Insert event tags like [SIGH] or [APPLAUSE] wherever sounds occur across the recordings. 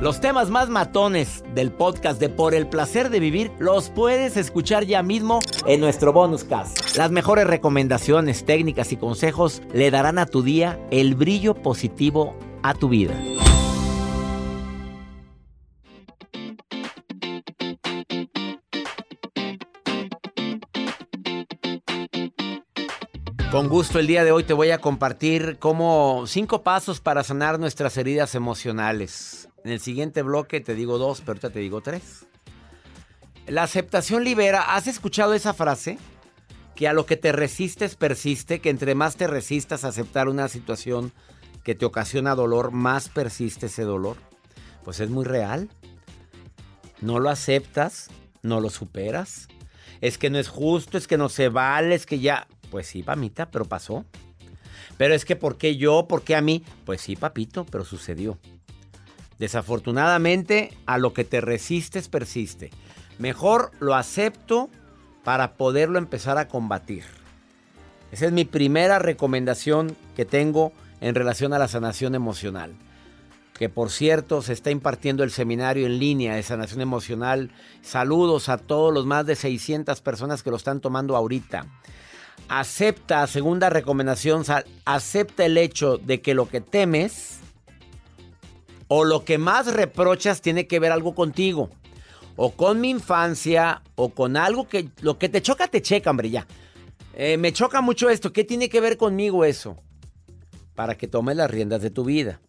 Los temas más matones del podcast de Por el placer de vivir los puedes escuchar ya mismo en nuestro bonus cast. Las mejores recomendaciones, técnicas y consejos le darán a tu día el brillo positivo a tu vida. Con gusto el día de hoy te voy a compartir como cinco pasos para sanar nuestras heridas emocionales. En el siguiente bloque te digo dos, pero ahorita te digo tres. La aceptación libera. ¿Has escuchado esa frase? Que a lo que te resistes persiste, que entre más te resistas a aceptar una situación que te ocasiona dolor, más persiste ese dolor. Pues es muy real. No lo aceptas, no lo superas. Es que no es justo, es que no se vale, es que ya... Pues sí, mamita, pero pasó. Pero es que ¿por qué yo? ¿Por qué a mí? Pues sí, papito, pero sucedió. Desafortunadamente, a lo que te resistes persiste. Mejor lo acepto para poderlo empezar a combatir. Esa es mi primera recomendación que tengo en relación a la sanación emocional. Que por cierto se está impartiendo el seminario en línea de sanación emocional. Saludos a todos los más de 600 personas que lo están tomando ahorita acepta, segunda recomendación, acepta el hecho de que lo que temes o lo que más reprochas tiene que ver algo contigo. O con mi infancia, o con algo que lo que te choca, te checa, hombre, ya. Eh, me choca mucho esto, ¿qué tiene que ver conmigo eso? Para que tomes las riendas de tu vida.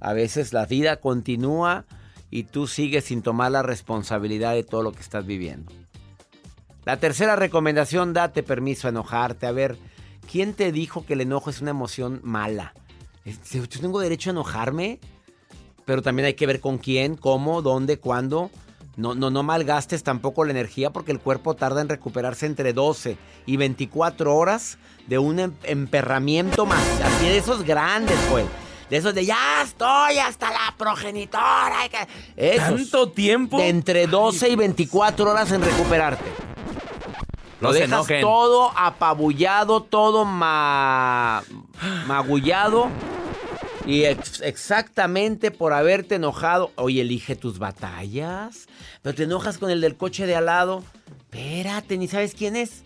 A veces la vida continúa y tú sigues sin tomar la responsabilidad de todo lo que estás viviendo. La tercera recomendación, date permiso a enojarte. A ver, ¿quién te dijo que el enojo es una emoción mala? ¿Yo tengo derecho a enojarme? Pero también hay que ver con quién, cómo, dónde, cuándo. No, no, no malgastes tampoco la energía porque el cuerpo tarda en recuperarse entre 12 y 24 horas de un em-, emperramiento más. Así de esos grandes, pues. De esos de ya estoy hasta la progenitora. ¿Tanto tiempo? De entre 12 y 24 horas en recuperarte. Lo dejas todo apabullado, todo magullado. Y exactamente por haberte enojado. Oye, elige tus batallas. Pero te enojas con el del coche de al lado. Espérate, ni sabes quién es.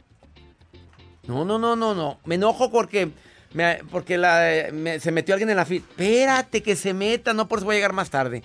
No, no, no, no, no. Me enojo porque, porque se metió alguien en la fila. Espérate que se meta, no por eso voy a llegar más tarde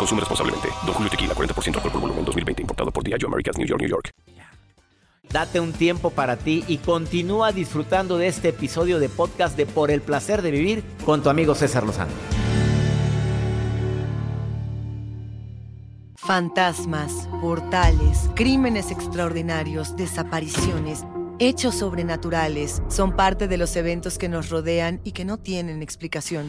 Consume responsablemente. Don Julio Tequila, 40% alcohol por volumen, 2020. Importado por Diageo Americas, New York, New York. Date un tiempo para ti y continúa disfrutando de este episodio de podcast de Por el Placer de Vivir con tu amigo César Lozano. Fantasmas, portales, crímenes extraordinarios, desapariciones, hechos sobrenaturales son parte de los eventos que nos rodean y que no tienen explicación.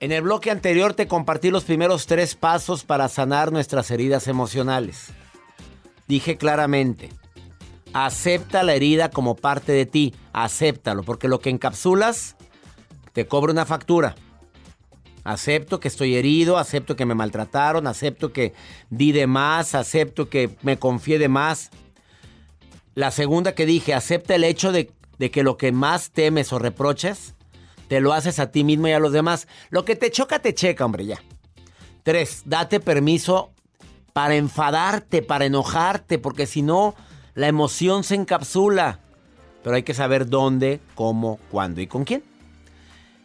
En el bloque anterior te compartí los primeros tres pasos para sanar nuestras heridas emocionales. Dije claramente, acepta la herida como parte de ti, acéptalo, porque lo que encapsulas te cobra una factura. Acepto que estoy herido, acepto que me maltrataron, acepto que di de más, acepto que me confié de más. La segunda que dije, acepta el hecho de, de que lo que más temes o reproches, te lo haces a ti mismo y a los demás. Lo que te choca, te checa, hombre, ya. Tres, date permiso para enfadarte, para enojarte, porque si no, la emoción se encapsula. Pero hay que saber dónde, cómo, cuándo y con quién.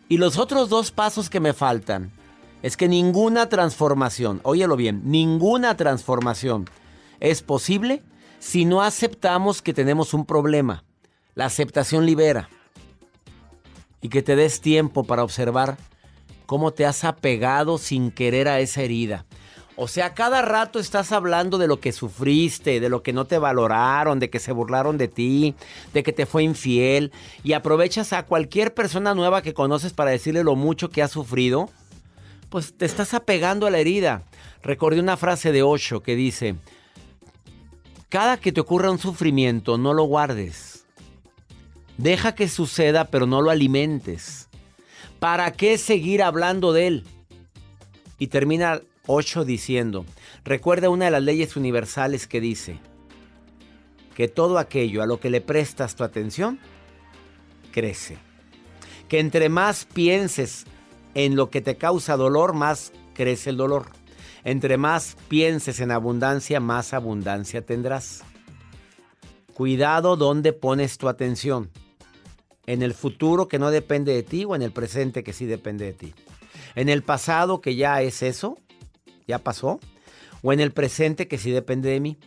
Y los otros dos pasos que me faltan es que ninguna transformación, óyelo bien, ninguna transformación es posible si no aceptamos que tenemos un problema. La aceptación libera. Y que te des tiempo para observar cómo te has apegado sin querer a esa herida. O sea, cada rato estás hablando de lo que sufriste, de lo que no te valoraron, de que se burlaron de ti, de que te fue infiel. Y aprovechas a cualquier persona nueva que conoces para decirle lo mucho que has sufrido. Pues te estás apegando a la herida. Recordé una frase de Osho que dice, cada que te ocurra un sufrimiento, no lo guardes. Deja que suceda, pero no lo alimentes. ¿Para qué seguir hablando de él? Y termina 8 diciendo, recuerda una de las leyes universales que dice que todo aquello a lo que le prestas tu atención, crece. Que entre más pienses en lo que te causa dolor, más crece el dolor. Entre más pienses en abundancia, más abundancia tendrás. Cuidado donde pones tu atención. En el futuro que no depende de ti o en el presente que sí depende de ti. En el pasado que ya es eso, ya pasó. O en el presente que sí depende de mí.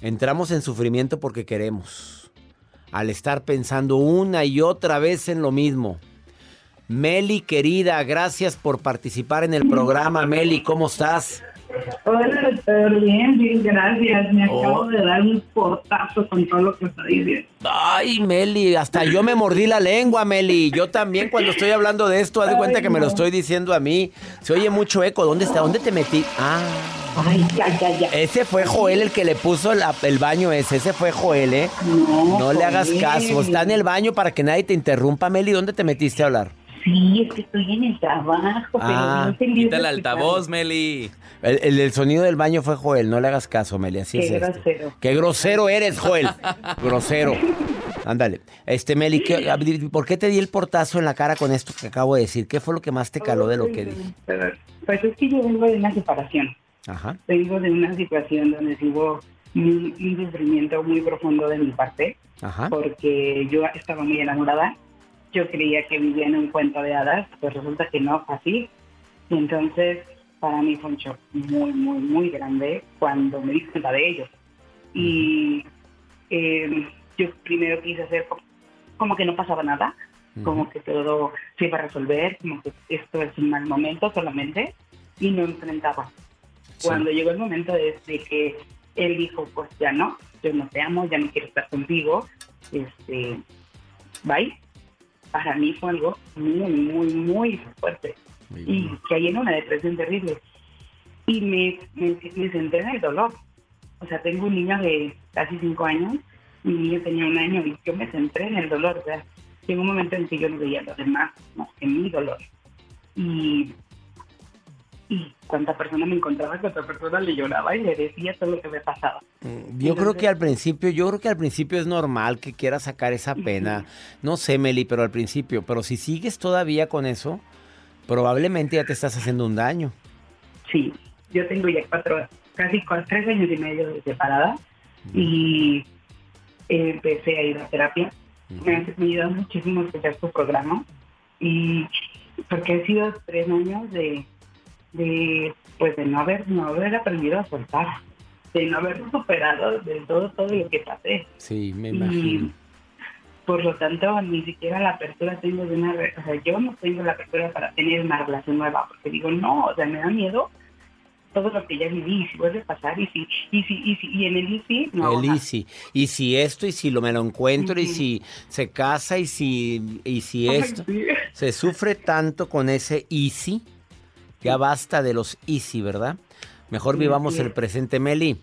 Entramos en sufrimiento porque queremos. Al estar pensando una y otra vez en lo mismo. Meli, querida, gracias por participar en el programa. Meli, ¿cómo estás? Hola, doctor. Bien, bien, gracias. Me Oh. acabo de dar un portazo con todo lo que está diciendo. Ay, Meli, hasta yo me mordí la lengua, Meli. Yo también cuando estoy hablando de esto, haz de cuenta Ay, que me lo estoy diciendo a mí. Se oye mucho eco. ¿Dónde está? ¿Dónde te metí? Ah, Ay, ya, ya, ya. ese fue Joel el que le puso la- el baño ese. Ese fue Joel, ¿eh? No, No le hagas caso. Está en el baño para que nadie te interrumpa, Meli. ¿Dónde te metiste a hablar? Sí, es que estoy en el trabajo, Ah, pero no entendí Quita el altavoz, Meli. El, el- el sonido del baño fue Joel. No le hagas caso, Meli. Así Qué es esto. grosero. Qué grosero eres, Joel. grosero. [LAUGHS] Ándale. Este, Meli, ¿qué- ¿por qué te di el portazo en la cara con esto que acabo de decir? ¿Qué fue lo que más te caló de lo que dije? Pues es que yo vengo de una separación. Ajá. Vengo de una situación donde hubo un, un sufrimiento muy profundo de mi parte, Ajá. porque yo estaba muy enamorada. Yo creía que vivía en un cuento de hadas, pues resulta que no fue así. Y entonces, para mí fue un shock muy, muy, muy grande cuando me di cuenta de ello. Y eh, yo primero quise hacer co- como que no pasaba nada, como que todo se iba a resolver, como que esto es un mal momento solamente, y no enfrentaba. Cuando llegó el momento de, de que él dijo, pues ya no, yo no te amo, ya no quiero estar contigo, este, bye. Para mí fue algo muy, muy, muy fuerte y caí en una depresión terrible. Y me, me, me centré en el dolor. O sea, tengo un niño de casi cinco años, mi niño tenía un año y yo me centré en el dolor. O sea, llegó un momento en que yo no veía a los demás más que mi dolor. Y, y cuánta persona me encontraba, que otra persona le lloraba y le decía todo lo que me pasaba. Mm, yo creo que al principio, yo creo que al principio es normal que quieras sacar esa pena. No sé, Meli, pero al principio. Pero si sigues todavía con eso, probablemente ya te estás haciendo un daño. Sí, yo tengo ya cuatro, casi cuatro, tres años y medio de separada y empecé a ir a terapia. Me ha ayudado muchísimo a escuchar tu programa y porque han sido tres años de, de pues de no haber no haber aprendido a soltar de no haber superado del todo todo lo que pasé Sí, me y imagino. por lo tanto ni siquiera la apertura tengo de una o sea yo no tengo la apertura para tener una relación nueva porque digo no o sea me da miedo todo lo que ya viví si vuelve a pasar y si y si y si y en el si no El easy. Y si esto, y si lo me lo encuentro, y si se casa, y si, y si Ay, esto. sí. Se sufre tanto con ese easy. Ya basta de los easy, ¿verdad? Mejor vivamos el es. presente, Meli.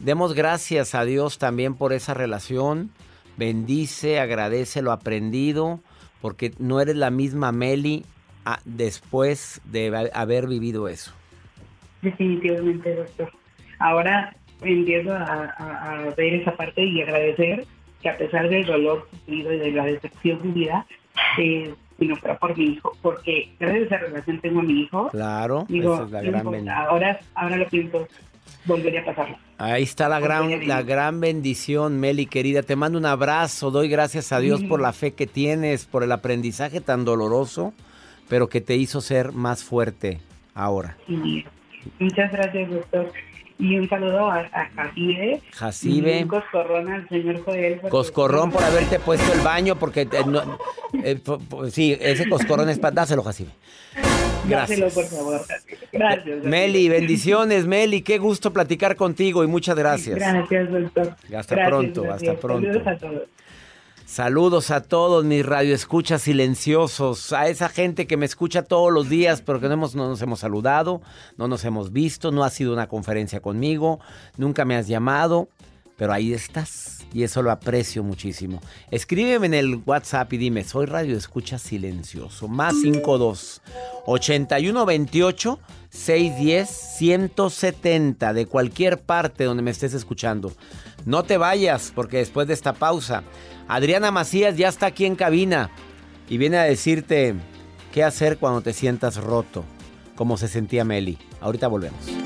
Demos gracias a Dios también por esa relación. Bendice, agradece lo aprendido, porque no eres la misma Meli ah, después de ha- haber vivido eso. Definitivamente, doctor. Ahora empiezo a, a- a ver esa parte y agradecer que a pesar del dolor sufrido y de la decepción vivida, eh, sino fuera por mi hijo, porque gracias a esa relación tengo a mi hijo. Claro, Digo, esa es la gran bendición. ahora, ahora lo pienso, volvería a pasarlo. Ahí está la gran, la gran bendición, Meli, querida. Te mando un abrazo. Doy gracias a Dios por la fe que tienes, por el aprendizaje tan doloroso, pero que te hizo ser más fuerte ahora. Muchas gracias, doctor. Y un saludo a, a Jacibe. Jacibe. Y un coscorrón al señor Joel. Coscorrón por haberte puesto el baño, porque eh, no- eh, sí, ese coscorrón es para dáselo, Jacibe. Dáselo, Gracias. por favor. Gracias. Meli, bendiciones, Meli. Qué gusto platicar contigo y muchas gracias. Gracias, doctor. Hasta Gracias, pronto, gracias. hasta pronto. Saludos a todos. Saludos a todos mis radioescuchas silenciosos, a esa gente que me escucha todos los días, pero que no, hemos- no nos hemos saludado, no nos hemos visto, no ha sido una conferencia conmigo, nunca me has llamado, pero ahí estás y eso lo aprecio muchísimo. Escríbeme en el WhatsApp y dime, soy radioescucha silencioso, más 52 81 28 610 170 de cualquier parte donde me estés escuchando. No te vayas porque después de esta pausa, Adriana Macías ya está aquí en cabina y viene a decirte qué hacer cuando te sientas roto, como se sentía Meli. Ahorita volvemos.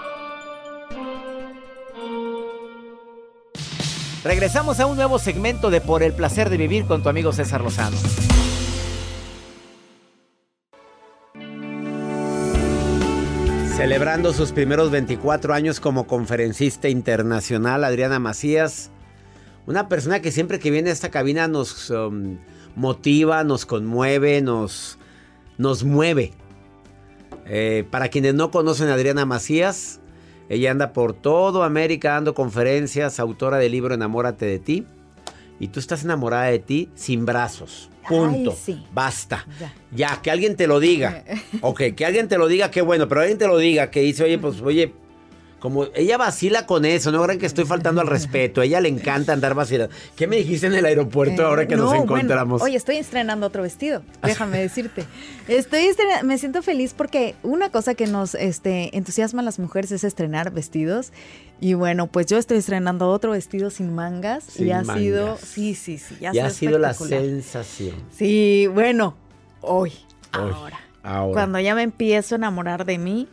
Regresamos a un nuevo segmento de Por el placer de vivir con tu amigo César Lozano. Celebrando sus primeros 24 años como conferencista internacional, Adriana Macías, una persona que siempre que viene a esta cabina nos um, motiva, nos conmueve, nos, nos mueve. Eh, para quienes no conocen a Adriana Macías, ella anda por todo América dando conferencias, autora del libro Enamórate de ti. Y tú estás enamorada de ti sin brazos. Punto. Basta. Ya. ya. que alguien te lo diga. [LAUGHS] ok, que alguien te lo diga, qué bueno, pero alguien te lo diga, que dice, oye, pues, oye, como ella vacila con eso, no crean que estoy faltando al respeto. A ella le encanta andar vacilando. ¿Qué me dijiste en el aeropuerto ahora que nos encontramos? oye, estoy estrenando otro vestido, [LAUGHS] déjame decirte. Estoy me siento feliz porque una cosa que nos este, entusiasma a las mujeres es estrenar vestidos. Y bueno, pues yo estoy estrenando otro vestido sin mangas y ha sido, sí, sí, sí, ya, ha sido la sensación. Sí, bueno, hoy, ahora, ahora. Cuando ya me empiezo a enamorar de mí,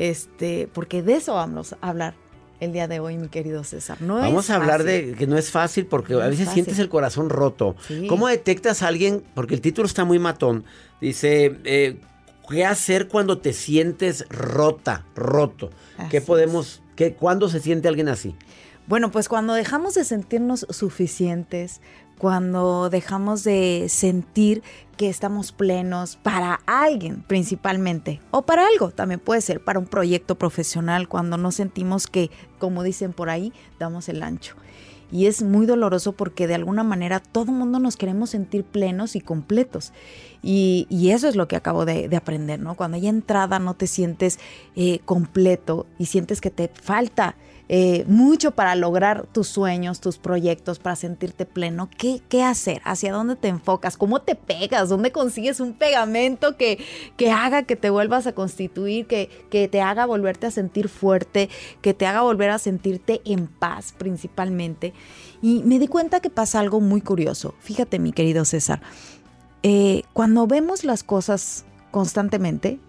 este, porque de eso vamos a hablar el día de hoy, mi querido César. Vamos a hablar de que no es fácil porque a veces sientes el corazón roto. ¿Cómo detectas a alguien? Porque el título está muy matón. Dice, eh, ¿qué hacer cuando te sientes rota, roto? ¿Qué podemos, qué, cuándo se siente alguien así? Bueno, pues cuando dejamos de sentirnos suficientes, cuando dejamos de sentir que estamos plenos para alguien principalmente, o para algo, también puede ser para un proyecto profesional, cuando no sentimos que, como dicen por ahí, damos el ancho. Y es muy doloroso porque de alguna manera todo mundo nos queremos sentir plenos y completos. Y, eso es lo que acabo de, aprender, ¿no? Cuando hay entrada no te sientes eh, completo y sientes que te falta eh, mucho para lograr tus sueños, tus proyectos, para sentirte pleno. ¿Qué, ¿Qué, hacer? ¿Hacia dónde te enfocas? ¿Cómo te pegas? ¿Dónde consigues un pegamento que, que haga que te vuelvas a constituir, que, que te haga volverte a sentir fuerte, que te haga volver a sentirte en paz principalmente? Y me di cuenta que pasa algo muy curioso. Fíjate, mi querido César, eh, cuando vemos las cosas constantemente,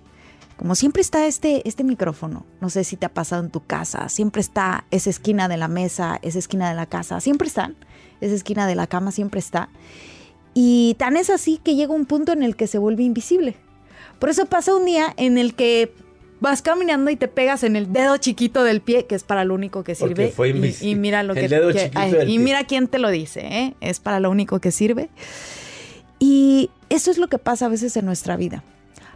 como siempre está este, este micrófono, no sé si te ha pasado en tu casa, siempre está esa esquina de la mesa, esa esquina de la casa, siempre están, esa esquina de la cama siempre está. Y tan es así que llega un punto en el que se vuelve invisible. Por eso pasa un día en el que vas caminando y te pegas en el dedo chiquito del pie, que es para lo único que sirve. y, mira lo que, y mira quién te lo dice, ¿eh? es para lo único que sirve. Y eso es lo que pasa a veces en nuestra vida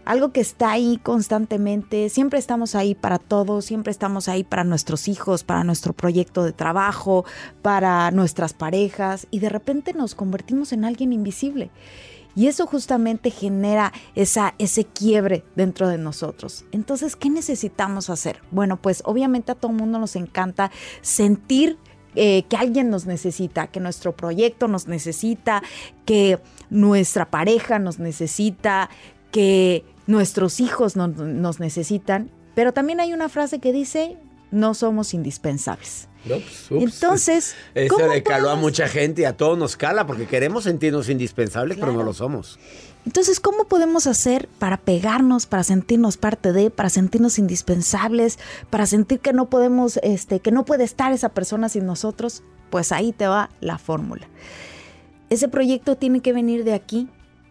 algo que está ahí constantemente, siempre estamos ahí para todos, siempre estamos ahí para nuestros hijos, para nuestro proyecto de trabajo, para nuestras parejas y de repente nos convertimos en alguien invisible. Y eso justamente genera esa, ese quiebre dentro de nosotros. Entonces, ¿qué necesitamos hacer? Bueno, pues obviamente a todo mundo nos encanta sentir eh, que alguien nos necesita, que nuestro proyecto nos necesita, que nuestra pareja nos necesita, que nuestros hijos nos necesitan, pero también hay una frase que dice, no somos indispensables. Pues, Entonces, [LAUGHS] eso le caló a mucha gente y a todos nos cala porque queremos sentirnos indispensables, pero no lo somos. Entonces, ¿cómo podemos hacer para pegarnos, para sentirnos parte de, para sentirnos indispensables, para sentir que no podemos, este, que no puede estar esa persona sin nosotros? Pues ahí te va la fórmula. Ese proyecto tiene que venir de aquí,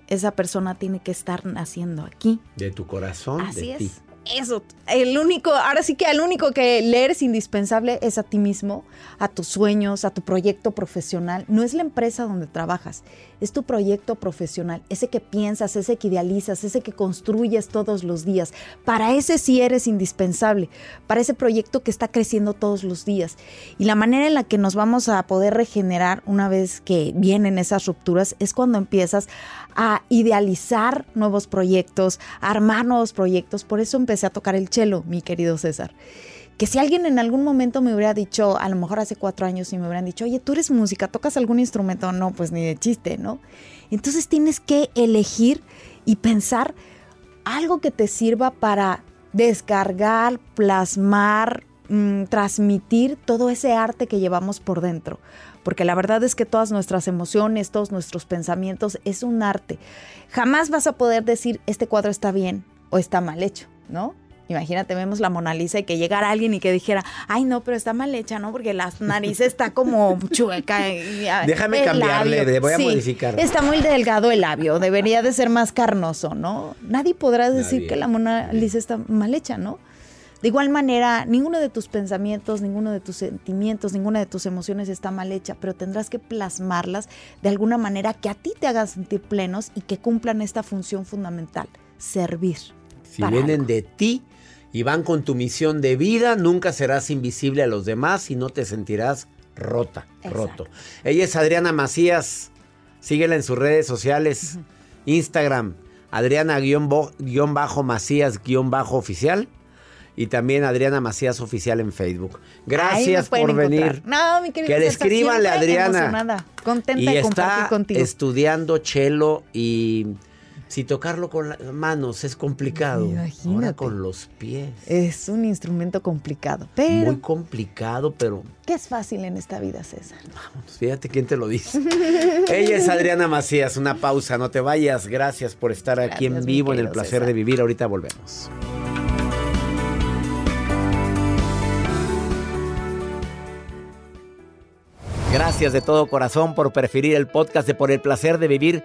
esa persona tiene que estar naciendo aquí. De tu corazón, Así de es. Eso, el único, ahora sí que el único que leer es indispensable es a ti mismo, a tus sueños, a tu proyecto profesional. No es la empresa donde trabajas, es tu proyecto profesional, ese que piensas, ese que idealizas, ese que construyes todos los días. Para ese sí eres indispensable, para ese proyecto que está creciendo todos los días. Y la manera en la que nos vamos a poder regenerar una vez que vienen esas rupturas es cuando empiezas a idealizar nuevos proyectos, a armar nuevos proyectos. Por eso empecé a tocar el cello, mi querido César. Que si alguien en algún momento me hubiera dicho, a lo mejor hace cuatro años, y me hubieran dicho, oye, tú eres música, ¿tocas algún instrumento? No, pues ni de chiste, ¿no? Entonces tienes que elegir y pensar algo que te sirva para descargar, plasmar, mm, transmitir todo ese arte que llevamos por dentro porque la verdad es que todas nuestras emociones, todos nuestros pensamientos es un arte. Jamás vas a poder decir este cuadro está bien o está mal hecho, ¿no? Imagínate, vemos la Mona Lisa y que llegara alguien y que dijera, ay no, pero está mal hecha, ¿no? Porque la nariz está como chueca. Déjame cambiarle, voy a modificar. Está muy delgado el labio, debería de ser más carnoso, ¿no? Nadie podrá decir que la Mona Lisa está mal hecha, ¿no? De igual manera, ninguno de tus pensamientos, ninguno de tus sentimientos, ninguna de tus emociones está mal hecha, pero tendrás que plasmarlas de alguna manera que a ti te hagan sentir plenos y que cumplan esta función fundamental, servir. Si vienen de ti y van con tu misión de vida, nunca serás invisible a los demás y no te sentirás rota, roto. Ella es Adriana Macías. Síguela en sus redes sociales. Instagram, Adriana-Macías-oficial. Y también Adriana Macías Oficial en Facebook. Gracias por venir. No, mi querida Que le escribanle a Adriana. Contenta y de está contigo. estudiando chelo y si tocarlo con las manos es complicado. Imagínate. Ahora con los pies. Es un instrumento complicado, pero Muy complicado, pero ¿qué es fácil en esta vida, César? pues, fíjate quién te lo dice. Ella es Adriana Macías. Una pausa, no te vayas. Gracias por estar aquí en vivo en el placer César. de vivir. Ahorita volvemos. Gracias de todo corazón por preferir el podcast de Por el placer de vivir